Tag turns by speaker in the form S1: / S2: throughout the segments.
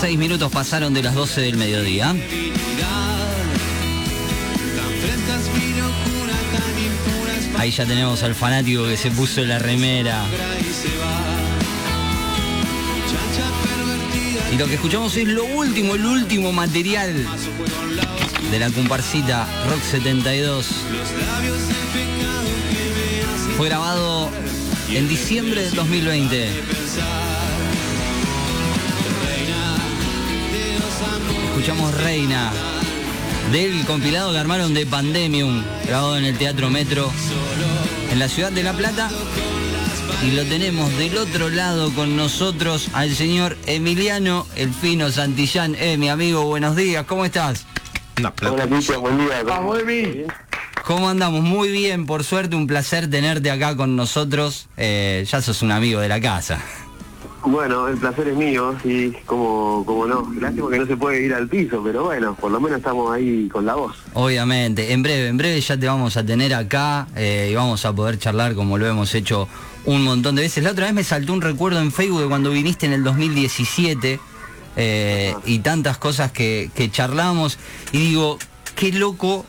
S1: Seis minutos pasaron de las 12 del mediodía. Ahí ya tenemos al fanático que se puso la remera. Y lo que escuchamos es lo último, el último material de la comparsita Rock 72. Fue grabado en diciembre del 2020. Escuchamos Reina del compilado que armaron de Pandemium, grabado en el Teatro Metro en la ciudad de La Plata. Y lo tenemos del otro lado con nosotros al señor Emiliano El Fino Santillán. Eh, mi amigo, buenos días, ¿cómo estás?
S2: Hola, Cristian, buen día.
S3: Vamos, Emi.
S1: ¿Cómo andamos? Muy bien, por suerte, un placer tenerte acá con nosotros. Eh, ya sos un amigo de la casa.
S2: Bueno, el placer es mío, sí, como, como no. Lástima que no se puede ir al piso, pero bueno, por lo menos estamos ahí con la voz.
S1: Obviamente, en breve, en breve ya te vamos a tener acá eh, y vamos a poder charlar como lo hemos hecho un montón de veces. La otra vez me saltó un recuerdo en Facebook de cuando viniste en el 2017 eh, y tantas cosas que, charlamos y digo, qué loco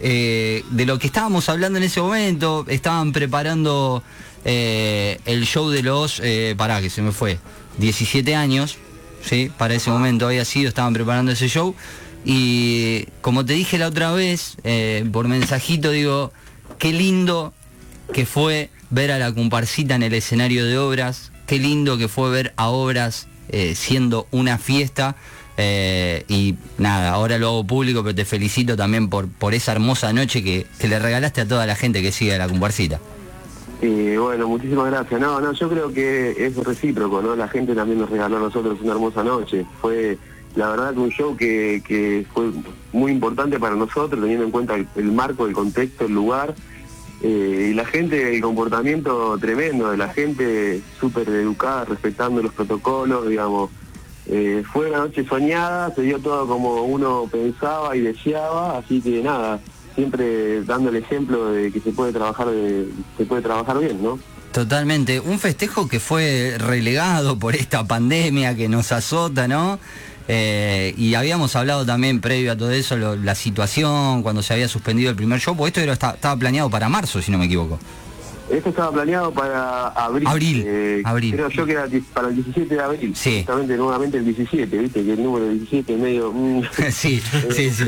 S1: eh, de lo que estábamos hablando en ese momento, estaban preparando eh, el show de los, eh, pará, que se me fue, 17 años, ¿sí? Para ese momento había sido, estaban preparando ese show. Y como te dije la otra vez, eh, por mensajito, digo, qué lindo que fue ver a la comparsita en el escenario de obras, qué lindo que fue ver a obras eh, siendo una fiesta. y nada, ahora lo hago público, pero te felicito también por, por esa hermosa noche que, que le regalaste a toda la gente que sigue a la comparsita.
S2: Y bueno, muchísimas gracias. No, no, yo creo que es recíproco, ¿no? La gente también nos regaló a nosotros una hermosa noche. Fue, la verdad, que un show que, que fue muy importante para nosotros, teniendo en cuenta el, marco, el contexto, el lugar. Eh, y la gente, el comportamiento tremendo de la gente, súper educada, respetando los protocolos, digamos. Eh, fue una noche soñada, se dio todo como uno pensaba y deseaba, así que nada, siempre dando el ejemplo de que se puede trabajar se puede trabajar bien, ¿no?
S1: Totalmente, un festejo que fue relegado por esta pandemia que nos azota, ¿no? Eh, y habíamos hablado también previo a todo eso, la situación, cuando se había suspendido el primer show, porque esto era- estaba planeado para marzo, si no me equivoco.
S2: Esto estaba planeado para abril.
S1: Abril,
S2: eh,
S1: abril.
S2: Creo yo que era para el 17 de abril.
S1: Sí.
S2: Justamente nuevamente el 17, viste, que el número 17 es medio... mm,
S1: sí, sí, sí.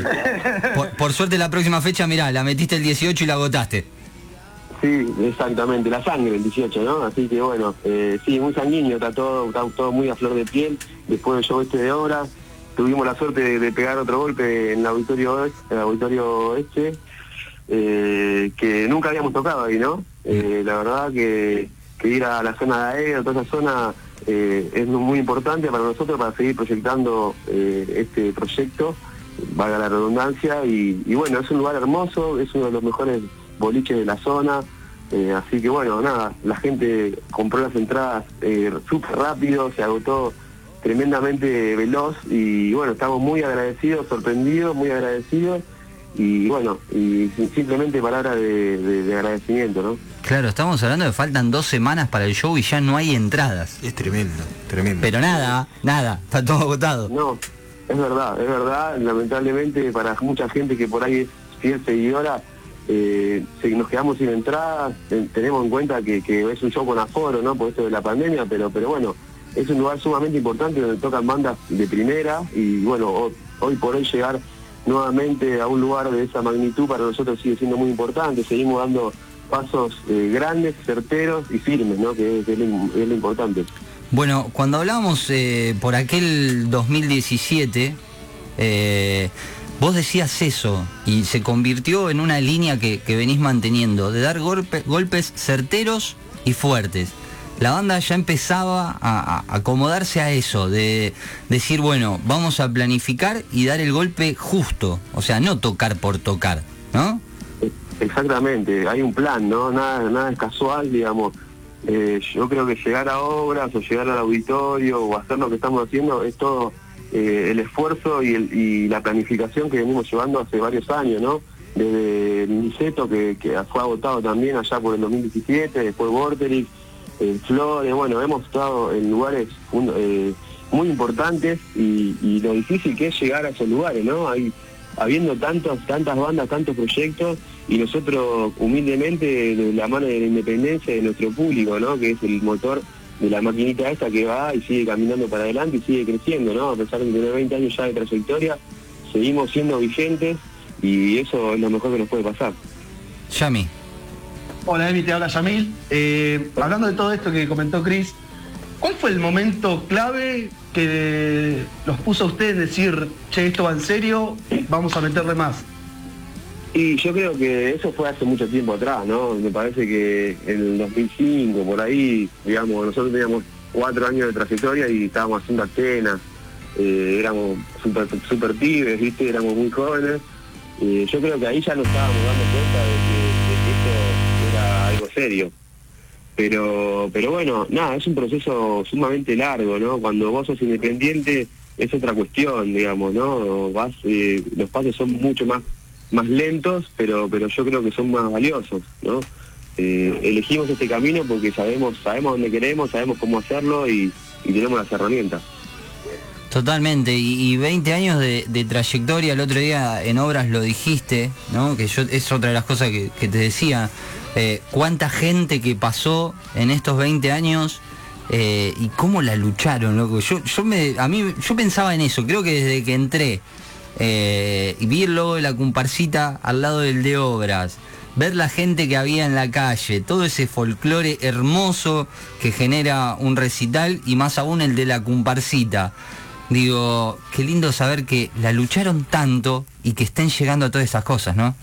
S1: Por, por suerte la próxima fecha, mirá, la metiste el 18 y la agotaste.
S2: Sí, exactamente, la sangre el 18, ¿no? Así que bueno, eh, sí, muy sanguíneo, está todo, está todo muy a flor de piel. Después del show este de obras, tuvimos la suerte de, de pegar otro golpe en el auditorio en el auditorio este, eh, que nunca habíamos tocado ahí, ¿no? Eh, la verdad que, ir a la zona de aéreo, toda esa zona, eh, es muy importante para nosotros para seguir proyectando este proyecto, valga la redundancia, y, y bueno, es un lugar hermoso, es uno de los mejores boliches de la zona, así que bueno, nada, la gente compró las entradas súper rápido, se agotó tremendamente veloz y bueno, estamos muy agradecidos, sorprendidos, muy agradecidos y bueno, y simplemente palabras de, de- de agradecimiento, ¿no?
S1: Claro, estamos hablando de faltan dos semanas para el show y ya no hay entradas.
S3: Es tremendo, tremendo.
S1: Pero nada, nada, está todo agotado.
S2: No, es verdad, es verdad, lamentablemente para mucha gente que por ahí es fiel seguidora, eh, nos quedamos sin entradas, Ten- tenemos en cuenta que, que es un show con aforo, ¿no? Por esto de la pandemia, pero, pero bueno, es un lugar sumamente importante donde tocan bandas de primera y bueno, ho- hoy por hoy llegar nuevamente a un lugar de esa magnitud para nosotros sigue siendo muy importante, seguimos dando pasos eh, grandes, certeros y firmes. Que es, lo, importante.
S1: Bueno, cuando hablábamos eh, por aquel 2017, eh, vos decías eso y se convirtió en una línea que, venís manteniendo, de dar golpe- golpes certeros y fuertes. La banda ya empezaba a, acomodarse a eso, de decir, bueno, vamos a planificar y dar el golpe justo, o sea, no tocar por tocar, ¿no?
S2: Exactamente, hay un plan, ¿no? Nada, nada es casual, digamos. Eh, yo creo que llegar a obras o llegar al auditorio o hacer lo que estamos haciendo es todo eh, el esfuerzo y la planificación que venimos llevando hace varios años, ¿no? Desde Niceto, que, que fue agotado también allá por el 2017, después Vorterix, en Flores, bueno, hemos estado en lugares eh, muy importantes y, lo difícil que es llegar a esos lugares, ¿no? Hay, habiendo tantos, tantas bandas, tantos proyectos, y nosotros humildemente de la mano de la independencia de nuestro público, ¿no? Que es el motor de la maquinita esta que va y sigue caminando para adelante y sigue creciendo, ¿no? A pesar de tener 20 años ya de trayectoria, seguimos siendo vigentes y eso es lo mejor que nos puede pasar.
S1: Yami.
S4: Hola Emi, te habla Yamil. Eh, hablando de todo esto que comentó Chris, ¿cuál fue el momento clave que los puso a ustedes decir, che, esto va en serio, vamos a meterle más?
S2: Y yo creo que eso fue hace mucho tiempo atrás, ¿no? Me parece que en el 2005, por ahí, digamos, nosotros teníamos cuatro años de trayectoria y estábamos haciendo escenas, eh, éramos super, super pibes, ¿viste? Éramos muy jóvenes. Eh, yo creo que ahí ya nos estábamos dando cuenta de que, esto era algo serio. Pero, pero bueno, nada, es un proceso sumamente largo, ¿no? Cuando vos sos independiente es otra cuestión, digamos, ¿no? Vas, eh, los pasos son mucho más más lentos, pero, pero yo creo que son más valiosos, ¿no? Eh, elegimos este camino porque sabemos, sabemos dónde queremos, sabemos cómo hacerlo y, tenemos las herramientas.
S1: Totalmente, y, 20 años de, trayectoria, el otro día en obras lo dijiste, ¿no? Que yo es otra de las cosas que, te decía. Eh, cuánta gente que pasó en estos 20 años eh, y cómo la lucharon, loco. Yo, yo me, a mí, yo pensaba en eso, creo que desde que entré eh, y vi luego de la comparsita al lado del de obras, ver la gente que había en la calle, todo ese folclore hermoso que genera un recital y más aún el de la comparsita. Digo, qué lindo saber que la lucharon tanto y que estén llegando a todas esas cosas, ¿no?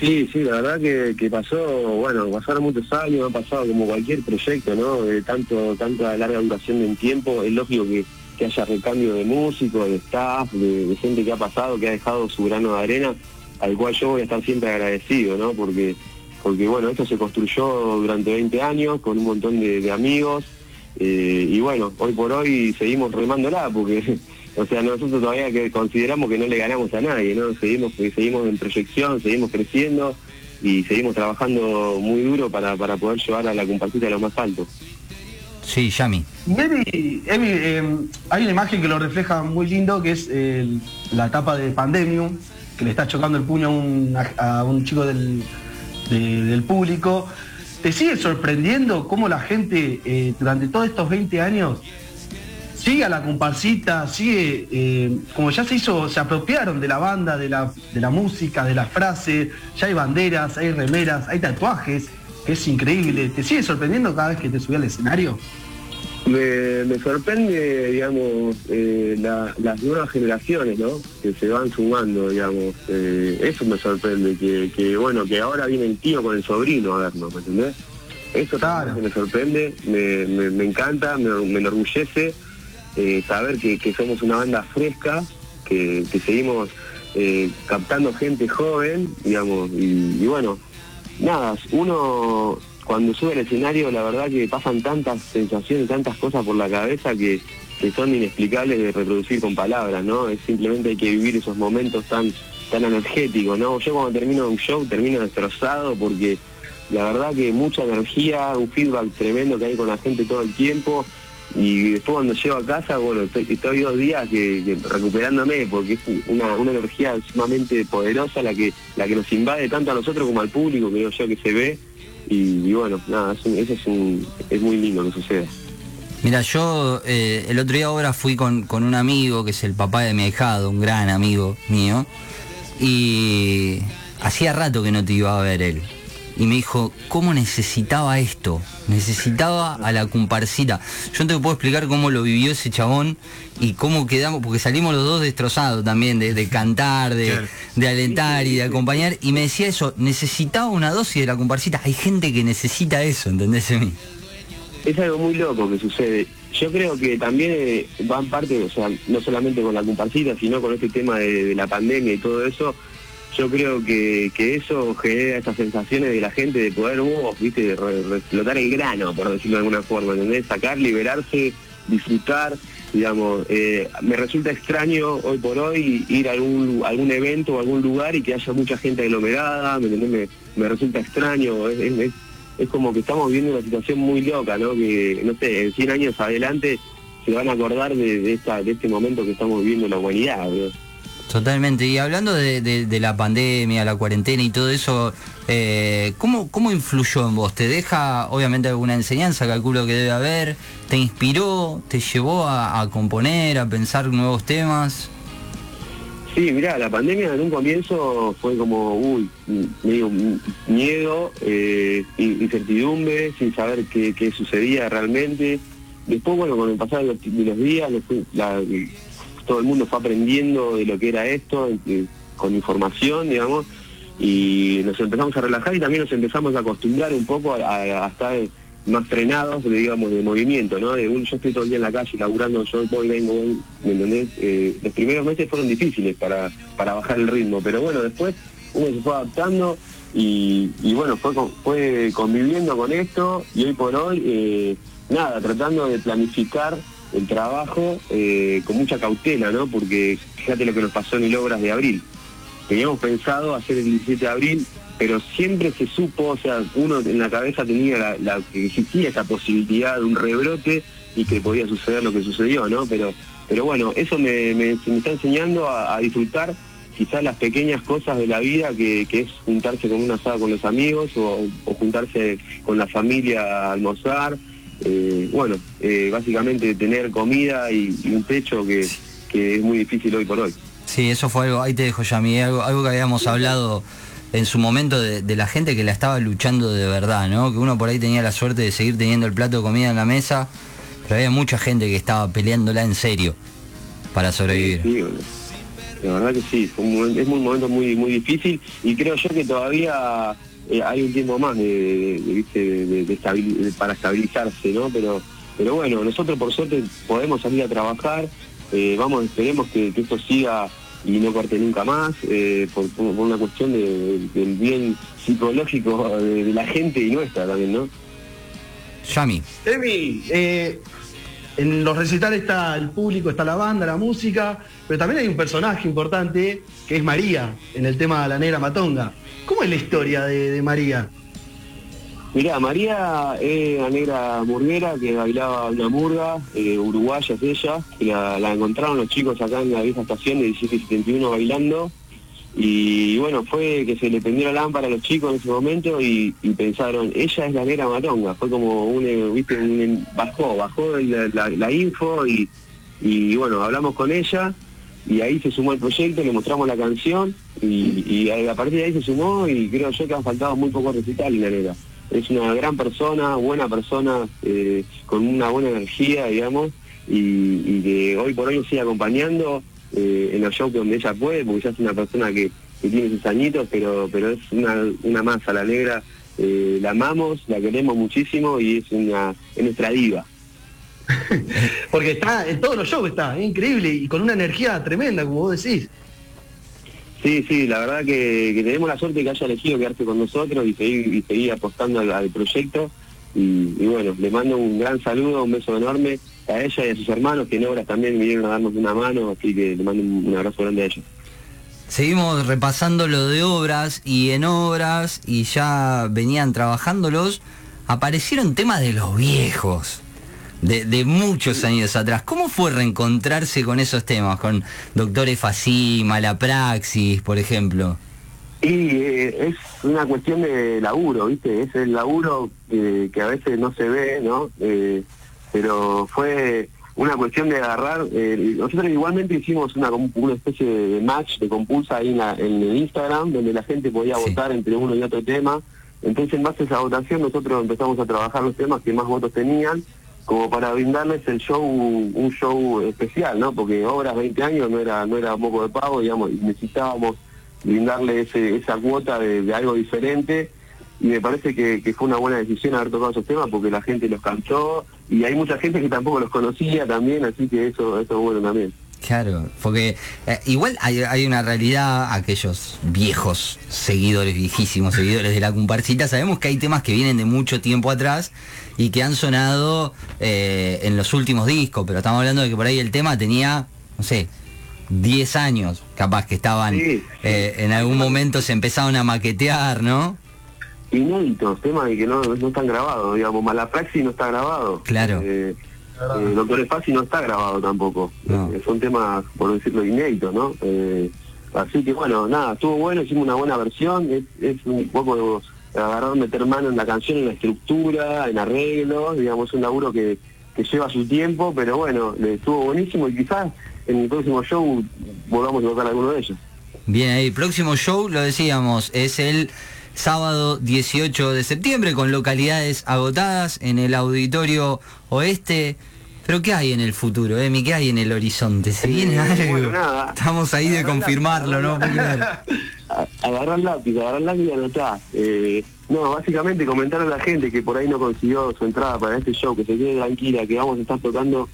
S2: Sí, sí, la verdad que, pasó, bueno, pasaron muchos años, ha pasado como cualquier proyecto, ¿no? De tanto, tanta larga duración en tiempo, es lógico que que haya recambio de músicos, de staff, de, gente que ha pasado, que ha dejado su grano de arena, al cual yo voy a estar siempre agradecido, ¿no? Porque, porque bueno, esto se construyó durante 20 años con un montón de, amigos eh, y bueno, hoy por hoy seguimos remándola porque, o sea, nosotros todavía que consideramos que no le ganamos a nadie, ¿no? Seguimos, seguimos en proyección, seguimos creciendo y seguimos trabajando muy duro para, para poder llevar a la compartida a lo más alto.
S1: Sí, Yami.
S4: Emi, em, hay una imagen que lo refleja muy lindo, que es la etapa de Pandemium, que le está chocando el puño a un, chico del, público. ¿Te sigue sorprendiendo cómo la gente eh, durante todos estos 20 años sigue a la comparsita, sigue, eh, como ya se hizo, se apropiaron de la banda, de la, de la música, de las frases, ya hay banderas, hay remeras, hay tatuajes que es increíble. ¿Te sigue sorprendiendo cada vez que te subí al escenario?
S2: Me, sorprende, digamos, eh, las nuevas generaciones, ¿no? Que se van sumando, digamos. Eh, eso me sorprende, que, bueno, que ahora viene el tío con el sobrino a vernos, ¿me entendés? Eso también me sorprende, me, encanta, me, enorgullece eh, saber que, somos una banda fresca, que, seguimos captando gente joven, digamos, y bueno, nada, uno cuando sube al escenario la verdad que pasan tantas sensaciones, tantas cosas por la cabeza que, son inexplicables de reproducir con palabras, ¿no? Es simplemente hay que vivir esos momentos tan, tan energéticos, ¿no? Yo cuando termino un show termino destrozado porque la verdad que mucha energía, un feedback tremendo que hay con la gente todo el tiempo y después cuando llego a casa, bueno, estoy, dos días que, recuperándome porque es una, energía sumamente poderosa la que, la que nos invade tanto a nosotros como al público, creo yo que se ve. Y, bueno, nada, eso es, un, es muy lindo que suceda.
S1: Mira, yo eh, el otro día ahora fui con, con, un amigo que es el papá de mi hijado, un gran amigo mío, y hacía rato que no te iba a ver él y me dijo, ¿cómo necesitaba esto? Necesitaba a la comparsita. Yo no te puedo explicar cómo lo vivió ese chabón y cómo quedamos, porque salimos los dos destrozados también, de, cantar, de, alentar y de acompañar. Y me decía eso, necesitaba una dosis de la comparsita. Hay gente que necesita eso, ¿entendés?
S2: Es algo muy loco que sucede. Yo creo que también eh, van parte, o sea, no solamente con la comparsita, sino con este tema de la pandemia y todo eso, yo creo que, eso genera esas sensaciones de la gente de poder, vos, viste, explotar el grano, por decirlo de alguna forma, ¿entendés? Sacar, liberarse, disfrutar, digamos, eh, me resulta extraño hoy por hoy ir a algún, algún evento o algún lugar y que haya mucha gente aglomerada, ¿me, resulta extraño, es, es como que estamos viviendo una situación muy loca, ¿no? Que, no sé, en 100 años adelante se van a acordar de, esta, de este momento que estamos viviendo en la humanidad,
S1: Totalmente. Y hablando de, la pandemia, la cuarentena y todo eso, eh, ¿cómo, ¿cómo influyó en vos? ¿Te deja, obviamente, alguna enseñanza, calculo que debe haber? ¿Te inspiró? ¿Te llevó a, componer, a pensar nuevos temas?
S2: Sí, mira, la pandemia en un comienzo fue como, uy, medio miedo, eh, incertidumbre, sin saber qué, sucedía realmente. Después, bueno, con el pasar de los, días, la, todo el mundo fue aprendiendo de lo que era esto, eh, con información, digamos, y nos empezamos a relajar y también nos empezamos a acostumbrar un poco a, estar más frenados, digamos, de movimiento, ¿no? De un, yo estoy todo el día en la calle laburando, yo voy, vengo, ¿me entendés? Eh, los primeros meses fueron difíciles para, para bajar el ritmo, pero bueno, después uno se fue adaptando y, bueno, fue, fue conviviendo con esto y hoy por hoy, eh, nada, tratando de planificar el trabajo eh, con mucha cautela, ¿no? Porque fíjate lo que nos pasó en el Obras de abril. Teníamos pensado hacer el 17 de abril, pero siempre se supo, o sea, uno en la cabeza tenía la, que existía esa posibilidad de un rebrote y que podía suceder lo que sucedió, ¿no? Pero, pero bueno, eso me, me, está enseñando a, disfrutar quizás las pequeñas cosas de la vida, que, es juntarse con una asado con los amigos o, o juntarse con la familia a almorzar eh, bueno, eh, básicamente tener comida y, un techo que, es muy difícil hoy por hoy.
S1: Sí, eso fue algo, ahí te dejo ya, mí, algo, algo que habíamos hablado en su momento de, la gente que la estaba luchando de verdad, ¿no? Que uno por ahí tenía la suerte de seguir teniendo el plato de comida en la mesa, pero había mucha gente que estaba peleándola en serio para sobrevivir.
S2: Sí, la verdad que sí, es un momento muy, muy difícil y creo yo que todavía eh, hay un tiempo más de, para estabilizarse, ¿no? Pero, pero bueno, nosotros por suerte podemos salir a trabajar, eh, vamos, esperemos que, esto siga y no corte nunca más, eh, por, una cuestión del bien psicológico de, la gente y nuestra también, ¿no?
S1: Yami.
S4: Emi, en los recitales está el público, está la banda, la música, pero también hay un personaje importante que es María, en el tema de la negra matonga. ¿Cómo es la historia de, María?
S2: Mirá, María es una negra murguera que bailaba una murga, eh, uruguaya es ella, que la, encontraron los chicos acá en la vieja estación de 1771 bailando. Y bueno, fue que se le prendió la lámpara a los chicos en ese momento y, pensaron, ella es la negra matonga. Fue como un, eh, viste, bajó, bajó la, info y, y bueno, hablamos con ella y ahí se sumó el proyecto, le mostramos la canción y, a partir de ahí se sumó y creo yo que han faltado muy pocos recitales la neta. Es una gran persona, buena persona, eh, con una buena energía, digamos, y, que hoy por hoy sigue acompañando eh, en los shows donde ella puede, porque ella es una persona que, tiene sus añitos, pero, pero es una, una masa, la negra, eh, la amamos, la queremos muchísimo y es una es nuestra diva.
S4: Porque está, en todos los shows está, increíble y con una energía tremenda, como vos decís.
S2: Sí, sí, la verdad que, tenemos la suerte que haya elegido quedarse con nosotros y seguir, y apostando al, proyecto. Y, bueno, le mando un gran saludo, un beso enorme a ella y a sus hermanos que en obras también vinieron a darnos una mano, así que le mando un, abrazo grande a ellos.
S1: Seguimos repasando lo de obras y en obras y ya venían trabajándolos, aparecieron temas de los viejos de, muchos años atrás. ¿Cómo fue reencontrarse con esos temas, con Doctor Facima, la praxis, por ejemplo?
S2: Y eh, es una cuestión de laburo, ¿viste? Es el laburo que a veces no se ve, ¿no? Eh, pero fue una cuestión de agarrar. Eh, nosotros igualmente hicimos una, una especie de match de compulsa ahí en, el Instagram, donde la gente podía votar entre uno y otro tema. Entonces, en base a esa votación, nosotros empezamos a trabajar los temas que más votos tenían como para brindarles el show, un show especial, ¿no? Porque Obras 20 años no era, no era poco de pago, digamos, y necesitábamos brindarle esa cuota de, algo diferente y me parece que, fue una buena decisión haber tocado esos temas porque la gente los cantó y hay mucha gente que tampoco los conocía también, así que eso, eso es bueno también.
S1: Claro, porque eh, igual hay, una realidad, aquellos viejos seguidores, viejísimos seguidores de la comparsita, sabemos que hay temas que vienen de mucho tiempo atrás y que han sonado eh, en los últimos discos, pero estamos hablando de que por ahí el tema tenía, no sé, 10 años, capaz que estaban, eh, en algún momento se empezaron a maquetear, ¿no?
S2: inéditos, temas de que no, no están grabados, digamos, Malapraxi no está grabado.
S1: Claro.
S2: Eh, eh, Doctor Espacio no está grabado tampoco.
S1: No.
S2: Eh, son temas, por decirlo, inéditos, ¿no? Eh, así que bueno, nada, estuvo bueno, hicimos una buena versión, es, es un poco agarrar, meter mano en la canción, en la estructura, en arreglos, digamos, es un laburo que, que lleva su tiempo, pero bueno, le estuvo buenísimo y quizás en el próximo show volvamos a tocar alguno de ellos.
S1: Bien, ahí, próximo show, lo decíamos, es el sábado 18 de septiembre con localidades agotadas en el auditorio oeste. Pero ¿qué hay en el futuro, Emi? ¿Qué hay en el horizonte? ¿Se viene
S2: Eh,
S1: algo?
S2: bueno, nada.
S1: Estamos ahí de confirmarlo, ¿no?
S2: lápiz, agarrar lápiz, agarrar lápiz y anotar. Eh, no, básicamente comentar a la gente que por ahí no consiguió su entrada para este show, que se quede tranquila, que vamos a estar tocando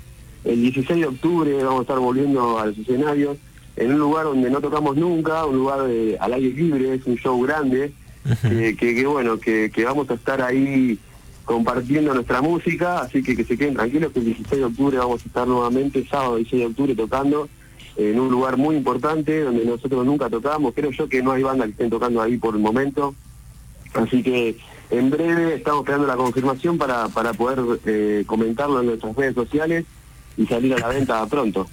S2: el 16 de octubre, vamos a estar volviendo a los escenarios, en un lugar donde no tocamos nunca, un lugar de- al aire libre, es un show grande, que, que- que bueno, que, que vamos a estar ahí compartiendo nuestra música, así que que se queden tranquilos que el 16 de octubre vamos a estar nuevamente, sábado 16 de octubre tocando en un lugar muy importante donde nosotros nunca tocamos, creo yo que no hay banda que estén tocando ahí por el momento, así que en breve estamos esperando la confirmación para, para poder eh, comentarlo en nuestras redes sociales y salir a la venta pronto.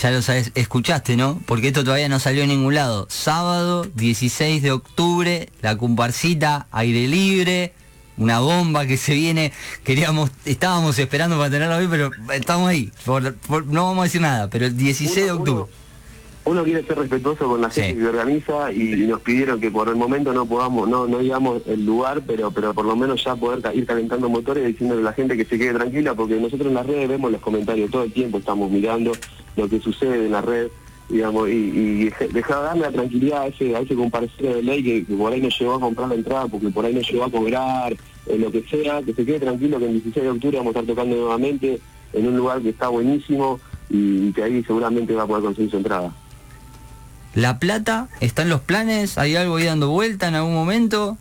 S1: Ya lo sabes, escuchaste, ¿no? Porque esto todavía no salió en ningún lado. Sábado 16 de octubre, la comparsita, aire libre, una bomba que se viene. Queríamos, estábamos esperando para tenerlo hoy, pero estamos ahí. Por- por- no vamos a decir nada, pero el 16 de octubre.
S2: uno- Uno quiere ser respetuoso con la gente
S1: Sí.
S2: que organiza y, y nos pidieron que por el momento no podamos, no, no digamos el lugar, pero pero por lo menos ya poder ca- ir calentando motores y diciéndole a la gente que se quede tranquila, porque nosotros en las redes vemos los comentarios todo el tiempo, estamos mirando lo que sucede en la red, digamos, y, y deja- dejar darle la tranquilidad a ese, a ese comparecero de ley que, que por ahí no llegó a comprar la entrada, porque por ahí no llegó a cobrar, eh, lo que sea, que se quede tranquilo que el 16 de octubre vamos a estar tocando nuevamente en un lugar que está buenísimo y, y que ahí seguramente va a poder conseguir su entrada.
S1: La plata, ¿está en los planes? ¿Hay algo ahí dando vuelta en algún momento?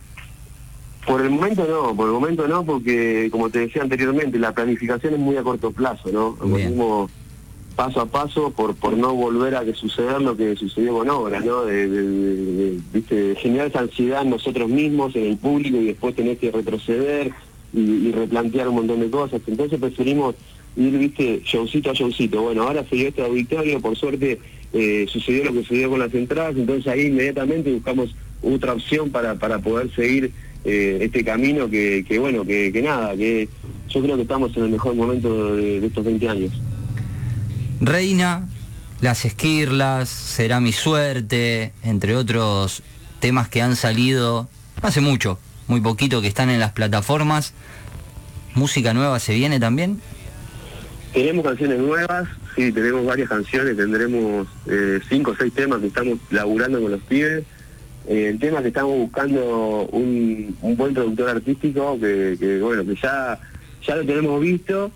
S2: Por el momento no, por el momento no, porque como te decía anteriormente, la planificación es muy a corto plazo, ¿no? Venimos paso a paso por por no volver a que suceder lo que sucedió con obras, ¿no? De, de- de- de- generar esa ansiedad en nosotros mismos, en el público, y después tener que retroceder y, y replantear un montón de cosas. Entonces preferimos ir, viste, showcito a showcito. Bueno, ahora se dio este auditorio, por suerte eh, sucedió lo que sucedió con las entradas, entonces ahí inmediatamente buscamos otra opción para, para poder seguir eh, este camino que, bueno, que, nada, que yo creo que estamos en el mejor momento de estos 20 años.
S1: Reina, Las Esquirlas, Será mi suerte, entre otros temas que han salido hace mucho, muy poquito, que están en las plataformas. ¿Música nueva se viene también?
S2: Tenemos canciones nuevas, sí, tenemos varias canciones, tendremos eh, cinco o seis temas que estamos laburando con los pibes. Eh, el tema que estamos buscando un, un buen productor artístico que, que, bueno, que ya, ya lo tenemos visto,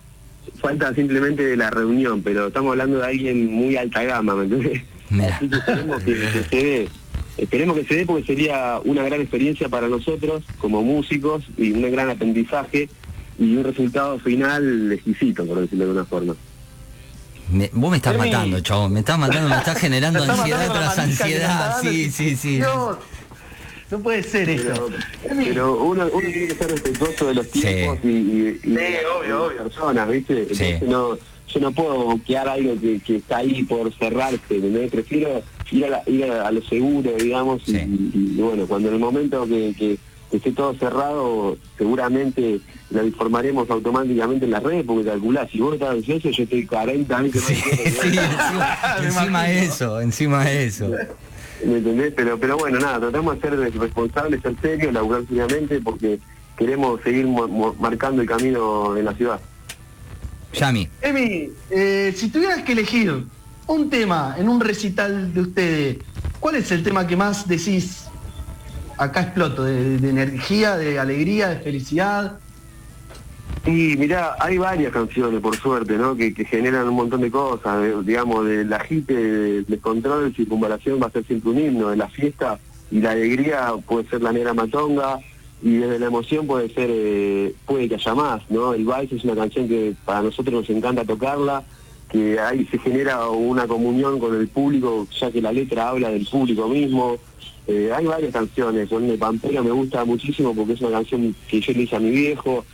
S2: falta simplemente la reunión, pero estamos hablando de alguien muy alta gama, ¿me entiendes? Así que esperemos que, que se dé. Esperemos que se dé porque sería una gran experiencia para nosotros como músicos y un gran aprendizaje y un resultado final exquisito, por decirlo de alguna forma.
S1: Me- vos me estás
S4: Emi.
S1: matando, chabón, me estás matando, me estás generando
S4: Me
S1: ansiedad tras ansiedad. Sí, sí, sí.
S4: Dios, no puede ser esto.
S2: Pero, pero uno, uno tiene que ser respetuoso de los
S1: Sí.
S2: tiempos y, de
S4: obvio,
S2: las personas, ¿viste? Entonces
S1: Sí.
S2: no, yo no puedo bloquear algo que, que está ahí por cerrarse, ¿entendés? Prefiero ir a, la- ir a, a lo seguro, digamos, y-
S1: Sí.
S2: y, y bueno, cuando en el momento que esté todo cerrado, seguramente lo informaremos automáticamente en las redes, porque calculás, si vos estás ansioso, yo estoy 40 años que no
S1: Sí, sí, encima, encima eso, encima eso.
S2: ¿Me entendés? Pero, pero bueno, nada, tratamos de ser responsables, ser serios, laburar seriamente, porque queremos seguir marcando el camino en la ciudad.
S1: Yami,
S4: Emi, eh, si tuvieras que elegir un tema en un recital de ustedes, ¿cuál es el tema que más decís? Acá exploto, de, de energía, de alegría, de felicidad.
S2: Y mirá, hay varias canciones, por suerte, ¿no? Que, generan un montón de cosas, de- digamos, de la jite, de descontrol, de circunvalación va a ser siempre un himno, de la fiesta y la alegría puede ser la negra matonga y desde la emoción puede ser, eh, puede que haya más, ¿no? El vals es una canción que para nosotros nos encanta tocarla, que ahí se genera una comunión con el público, ya que la letra habla del público mismo, Eh, hay varias canciones, Son de Pampero me gusta muchísimo porque es una canción que yo le hice a mi viejo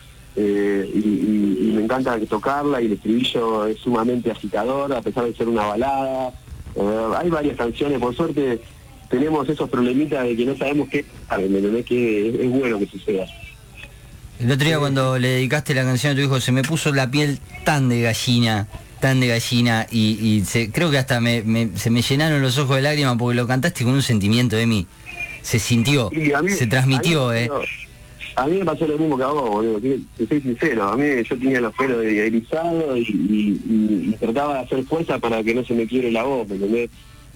S2: eh, y, me encanta tocarla y el estribillo es sumamente agitador a pesar de ser una balada. Eh, hay varias canciones, por suerte tenemos esos problemitas de que no sabemos qué, es que es bueno que suceda.
S1: El otro día cuando le dedicaste la canción a tu hijo se me puso la piel tan de gallina tan de gallina y, creo que hasta se me llenaron los ojos de lágrimas porque lo cantaste con un sentimiento de mí. Se sintió, se transmitió,
S2: ¿eh? A mí me pasó lo mismo que a vos, boludo. Te soy sincero. A mí yo tenía los pelos erizados y, trataba de hacer fuerza para que no se me quiebre la voz, ¿me entendés?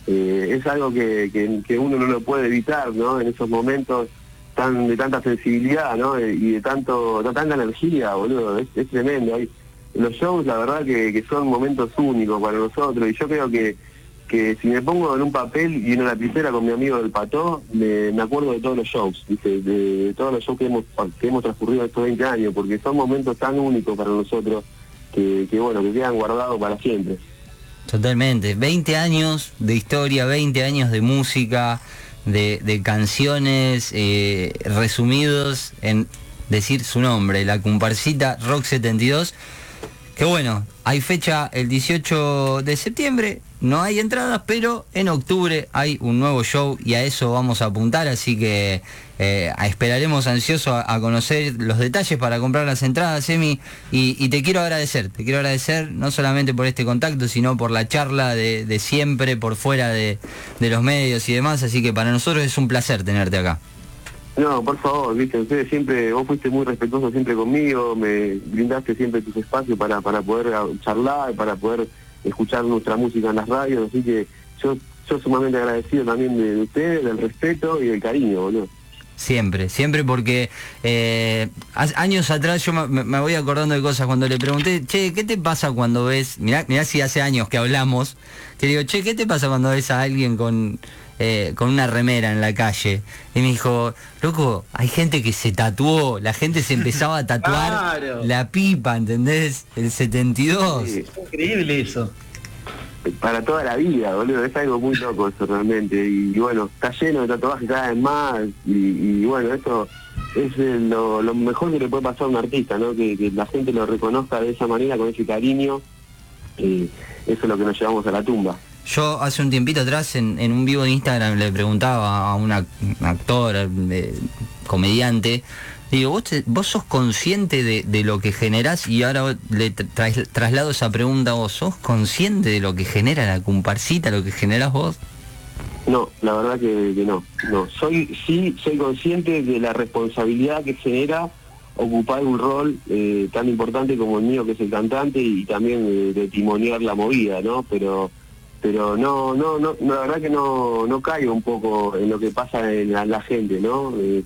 S2: Eh, es algo que, uno no lo puede evitar, ¿no? En esos momentos tan de tanta sensibilidad, ¿no? Y de tanto de tanta energía, boludo. Es, es tremendo los shows la verdad que, son momentos únicos para nosotros y yo creo que, que si me pongo en un papel y en una lapicera con mi amigo del Pató, me, acuerdo de todos los shows, De, todos los shows que hemos, que hemos transcurrido estos 20 años, porque son momentos tan únicos para nosotros que, bueno, que quedan guardados para siempre.
S1: Totalmente, 20 años de historia, 20 años de música, de, canciones eh, resumidos en decir su nombre, la comparsita Rock 72 que bueno, hay fecha el 18 de septiembre, no hay entradas, pero en octubre hay un nuevo show y a eso vamos a apuntar, así que eh, esperaremos ansioso a, conocer los detalles para comprar las entradas, Emi, y, te quiero agradecer, te quiero agradecer no solamente por este contacto, sino por la charla de, siempre, por fuera de los medios y demás, así que para nosotros es un placer tenerte acá.
S2: No, por favor, viste, ustedes siempre, vos fuiste muy respetuoso siempre conmigo, me brindaste siempre tus espacios para, para poder charlar, para poder escuchar nuestra música en las radios, así que yo, yo sumamente agradecido también de, ustedes, del respeto y del cariño, boludo.
S1: Siempre, siempre porque eh, años atrás yo me, voy acordando de cosas cuando le pregunté, che, ¿qué te pasa cuando ves, mirá, mirá si hace años que hablamos, que digo, che, ¿qué te pasa cuando ves a alguien con eh, con una remera en la calle. Y me dijo, loco, hay gente que se tatuó, la gente se empezaba a tatuar la pipa, ¿entendés? El 72.
S4: increíble eso.
S2: Para toda la vida, boludo, es algo muy loco eso realmente. Y, bueno, está lleno de tatuajes cada vez más. Y, bueno, esto es lo, mejor que le puede pasar a un artista, ¿no? Que, la gente lo reconozca de esa manera, con ese cariño. Y eso es lo que nos llevamos a la tumba.
S1: Yo hace un tiempito atrás en, un vivo de Instagram le preguntaba a un actor, eh, comediante, digo, ¿vos, sos consciente de, lo que generás y ahora le traslado esa pregunta a vos, ¿sos consciente de lo que genera la comparsita, lo que generás vos?
S2: No, la verdad que, no, no. Soy, sí, soy consciente de la responsabilidad que genera ocupar un rol eh, tan importante como el mío que es el cantante y también eh, de timonear la movida, ¿no? Pero pero no, no, no, la verdad que no, no caigo un poco en lo que pasa en la, gente, ¿no? Eh,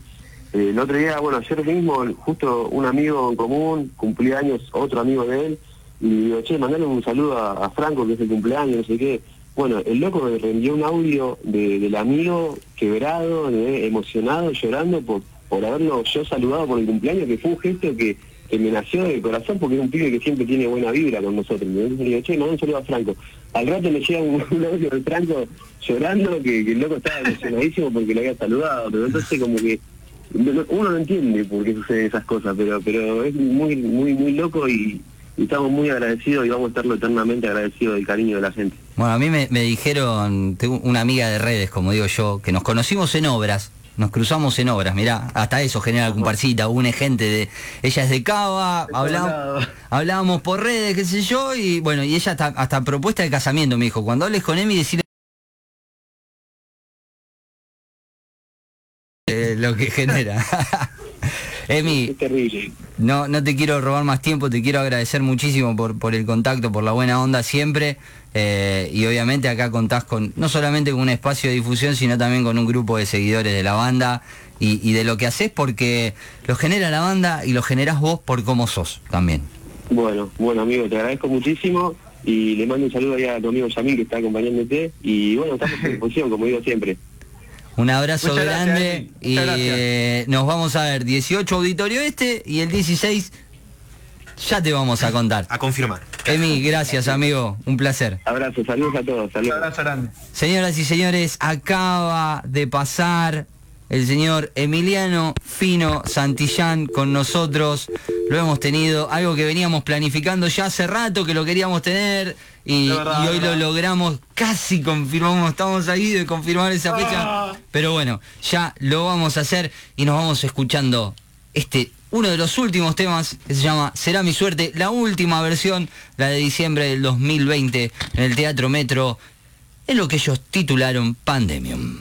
S2: eh, el otro día, bueno, ayer mismo, justo un amigo en común, cumpleaños, otro amigo de él, y digo, che, mandale un saludo a, Franco, que es el cumpleaños, no sé qué. Bueno, el loco me rendió un audio del amigo quebrado, emocionado, llorando por, por haberlo yo saludado por el cumpleaños, que fue un gesto que que me nació de corazón porque es un pibe que siempre tiene buena vibra con nosotros. Entonces le digo, che, un saludo a Franco. Al rato me llega un, audio de Franco llorando que, el loco estaba emocionadísimo porque lo había saludado, pero entonces como que uno no entiende por qué suceden esas cosas, pero pero es muy muy muy loco y, estamos muy agradecidos y vamos a estarlo eternamente agradecidos del cariño de la gente.
S1: Bueno, a mí me, me dijeron, tengo una amiga de redes, como digo yo, que nos conocimos en obras, nos cruzamos en obras, mirá, hasta eso genera comparsita, une gente de, ella es de Cava, hablábamos, por redes, qué sé yo, y bueno, y ella hasta, hasta propuesta de casamiento me dijo, cuando hables con Emi decirle eh, lo que genera. Emi, no, no te quiero robar más tiempo, te quiero agradecer muchísimo por, por el contacto, por la buena onda siempre. Eh, y obviamente acá contás con no solamente con un espacio de difusión, sino también con un grupo de seguidores de la banda y, de lo que haces porque lo genera la banda y lo generás vos por cómo sos también.
S2: Bueno, bueno amigo, te agradezco muchísimo y le mando un saludo ahí a tu amigo Yamil que está acompañándote y bueno, estamos a disposición, como digo siempre.
S1: Un abrazo grande y eh, nos vamos a ver 18 Auditorio Este y el 16 ya te vamos a contar.
S3: A confirmar.
S1: Emi, gracias amigo, un placer.
S2: Abrazo, saludos a todos,
S4: Un
S2: saludos.
S4: abrazo grande.
S1: Señoras y señores, acaba de pasar el señor Emiliano Fino Santillán con nosotros. Lo hemos tenido, algo que veníamos planificando ya hace rato que lo queríamos tener y,
S4: De verdad,
S1: y hoy lo logramos, casi confirmamos, estamos ahí de confirmar esa fecha.
S4: Ah.
S1: Pero bueno, ya lo vamos a hacer y nos vamos escuchando este uno de los últimos temas que se llama Será mi suerte, la última versión, la de diciembre del 2020 en el Teatro Metro, en lo que ellos titularon Pandemium.